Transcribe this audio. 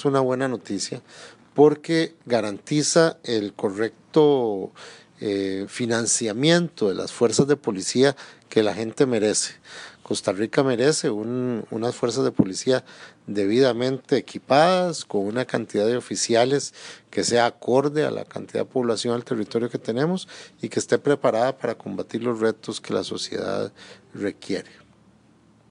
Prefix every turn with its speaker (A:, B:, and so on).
A: Es una buena noticia porque garantiza el correcto eh, financiamiento de las fuerzas de policía que la gente merece. Costa Rica merece unas fuerzas de policía debidamente equipadas, con una cantidad de oficiales que sea acorde a la cantidad de población al territorio que tenemos y que esté preparada para combatir los retos que la sociedad requiere.